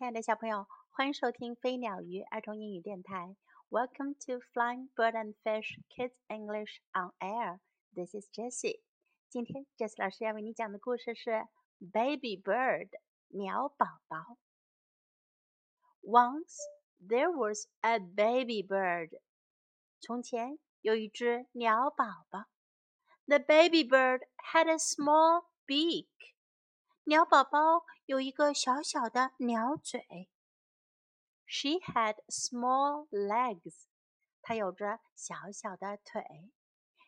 亲爱的小朋友，欢迎收听飞鸟鱼儿童英语电台。Welcome to Flying Bird and Fish Kids English on Air. This is Jessie. 今天 Jessie 老师要为你讲的故事是 Baby Bird 鸟宝宝。Once there was a baby bird. 从前有一只鸟宝宝。The baby bird had a small beak. 鸟宝宝有一个小小的鸟嘴。She had small legs. 她有着小小的腿。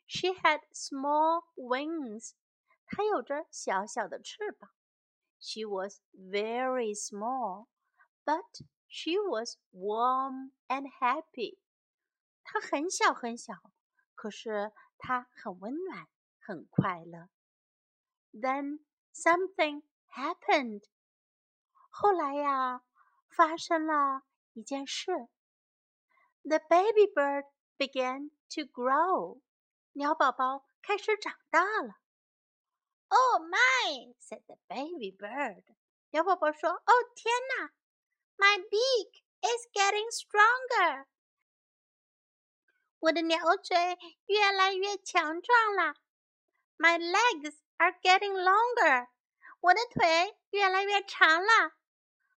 She had small wings. 她有着小小的翅膀。She was very small, but she was warm and happy. 她很小很小，可是她很温暖，很快乐。Then something happened. 后来呀，发生了一件事。The baby bird began to grow. 鸟宝宝开始长大了。Oh my! said the baby bird. 鸟宝宝说：“哦天哪！My beak is getting stronger. 我的鸟嘴越来越强壮了。My legs are getting longer. 我的腿越来越长了。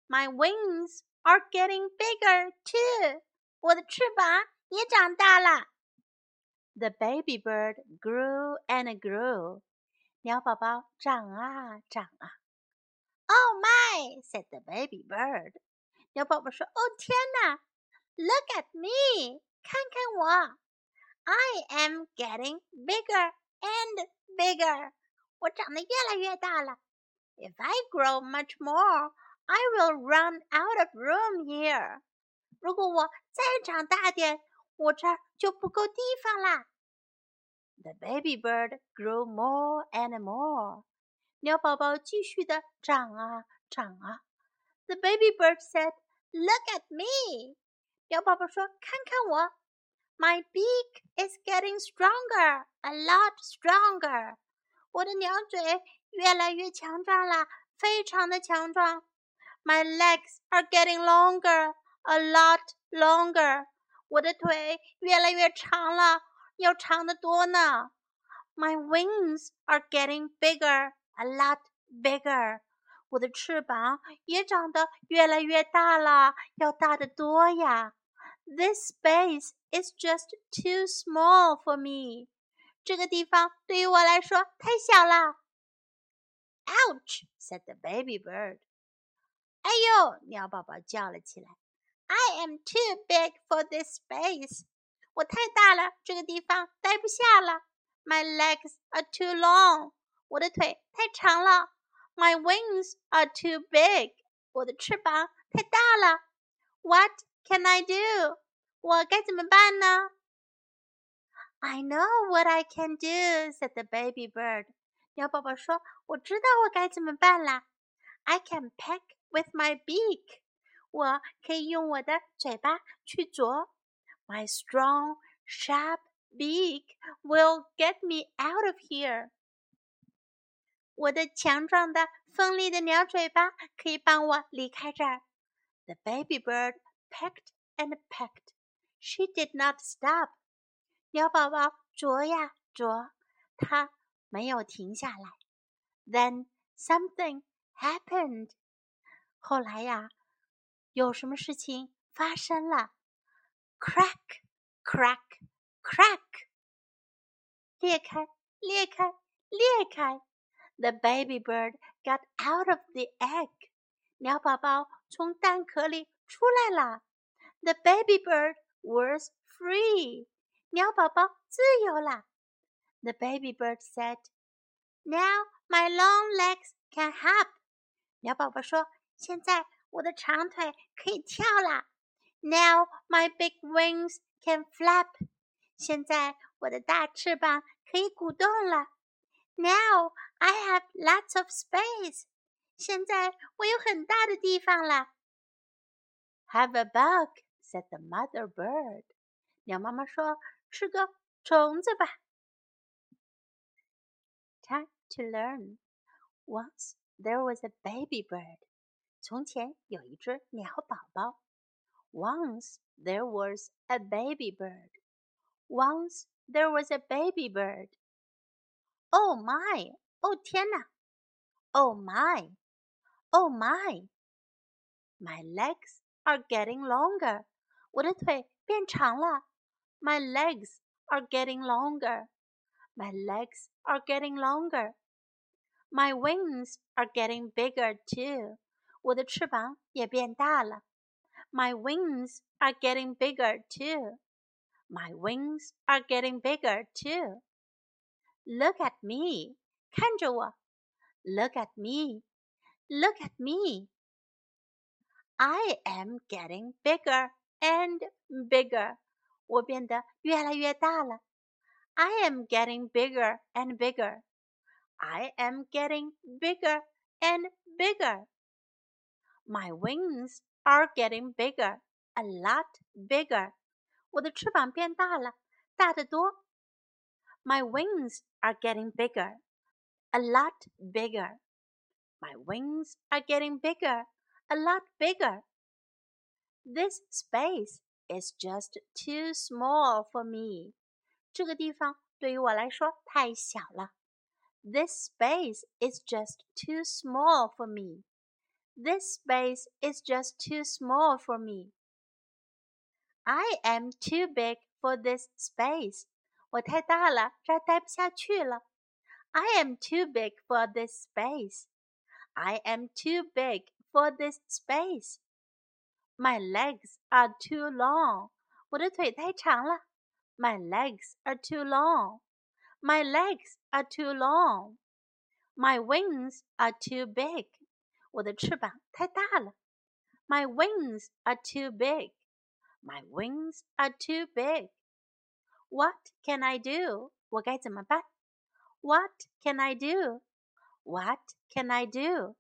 My wings are getting bigger too. 我的翅膀也长大了。The baby bird grew and grew. 鸟宝宝长啊长啊。Oh my! said the baby bird. 鸟宝宝说：“哦天哪！Look at me，看看我。I am getting bigger and bigger。 我长得越来越大了。if I grow much more, I will run out of room here. 如果我再长大点，我这儿就不够地方啦。The baby bird grew more and more. 鸟宝宝继续的长啊长啊。The baby bird said, "Look at me." 鸟宝宝说：“看看我。My beak is getting stronger, a lot stronger. 我的鸟嘴越来越强壮了，非常的强壮。My legs are getting longer, a lot longer。我的腿越来越长了，要长得多呢。My wings are getting bigger, a lot bigger。我的翅膀也长得越来越大了，要大得多呀。This space is just too small for me。这个地方对于我来说太小了。Ouch! said the baby bird. 哎呦！鸟宝宝叫了起来。I am too big for this space. 我太大了，这个地方待不下了。My legs are too long. 我的腿太长了。My wings are too big. 我的翅膀太大了。What can I do? 我该怎么办呢 ？I know what I can do," said the baby bird. 鸟宝宝说：“我知道我该怎么办啦。I can peck with my beak. 我可以用我的嘴巴去啄。My strong, sharp beak will get me out of here. 我的强壮的、锋利的鸟嘴巴可以帮我离开这儿。The baby bird pecked and pecked. She did not stop. 鸟宝宝啄呀啄，它没有停下来。Then something happened。后来呀，有什么事情发生了？Crack, crack, crack！裂开，裂开，裂开！The baby bird got out of the egg。鸟宝宝从蛋壳里出来了。The baby bird was free。 鸟宝宝自由啦。The baby bird said, "Now my long legs can hop." 鸟宝宝说：“现在我的长腿可以跳啦。Now my big wings can flap." 现在我的大翅膀可以鼓动了。Now I have lots of space. 现在我有很大的地方了。Have a bug," said the mother bird. 鸟妈妈说。 吃个虫子吧。Time to learn. Once there was a baby bird. 从前有一只鸟宝宝。Once there was a baby bird. Once there was a baby bird. Oh my! 哦天哪！Oh my! Oh my! My legs are getting longer. 我的腿变长了。 My legs are getting longer. My legs are getting longer. My wings are getting bigger too. 我的翅膀也变大了。My wings are getting bigger too. My wings are getting bigger too. Look at me. 看着我。Look at me. Look at me. I am getting bigger and bigger. 我变得越来越大了。I am getting bigger and bigger. I am getting bigger and bigger. My wings are getting bigger, a lot bigger. 我的翅膀变大了，大得多。My wings are getting bigger, a lot bigger. My wings are getting bigger, a lot bigger. This space is just too small for me. 这个地方对于我来说太小了。This space is just too small for me. This space is just too small for me. I am too big for this space. 我太大了，这儿待不下去了。I am too big for this space. I am too big for this space. My legs are too long. 我的腿太长了。My legs are too long. My legs are too long. My wings are too big. 我的翅膀太大了。My wings are too big. My wings are too big. What can I do? 我该怎么办？What can I do? What can I do?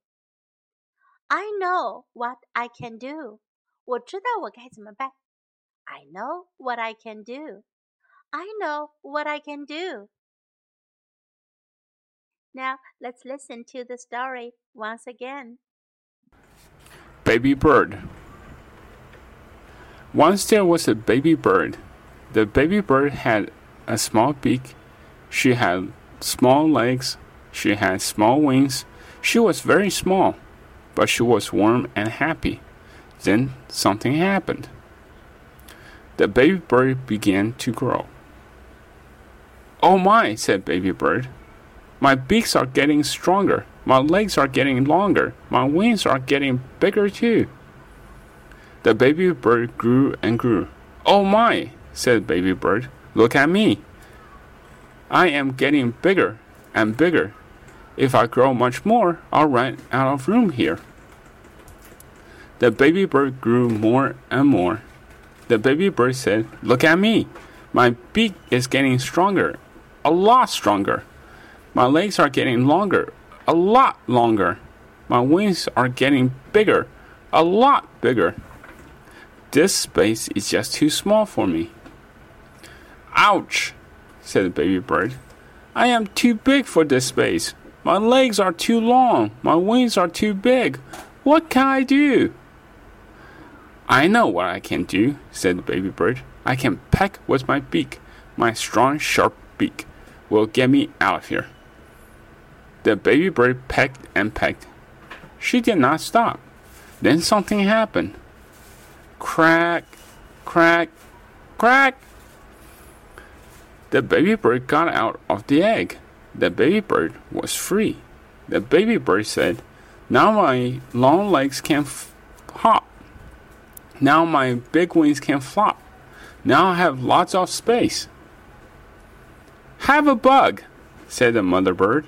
I know what I can do. 我知道我该怎么办。I know what I can do. I know what I can do. Now let's listen to the story once again. Baby Bird Once there was a baby bird. The baby bird had a small beak. She had small legs. She had small wings. She was very small, but she was warm and happy. Then something happened. The baby bird began to grow. Oh my, said Baby Bird. My beaks are getting stronger. My legs are getting longer. My wings are getting bigger too. The baby bird grew and grew. Oh my, said baby bird. Look at me. I am getting bigger and bigger. If I grow much more, I'll run out of room here. The baby bird grew more and more. The baby bird said, Look at me. My beak is getting stronger, a lot stronger. My legs are getting longer, a lot longer. My wings are getting bigger, a lot bigger. This space is just too small for me. Ouch, said the baby bird. I am too big for this space. My legs are too long. My wings are too big. What can I do? I know what I can do, said the baby bird. I can peck with my beak. My strong, sharp beak will get me out of here. The baby bird pecked and pecked. She did not stop. Then something happened. Crack, crack, crack. The baby bird got out of the egg. The baby bird was free. The baby bird said, Now my long legs can hop. Now my big wings can flop. Now I have lots of space. Have a bug, said the mother bird.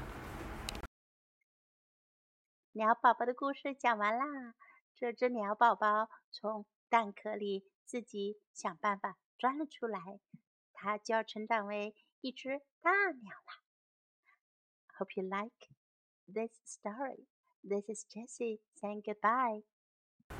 鸟宝宝的故事讲完啦。这只鸟宝宝从蛋壳里自己想办法钻了出来，它就要成长为一只大鸟了。Hope you like this story. This is Jessie saying goodbye.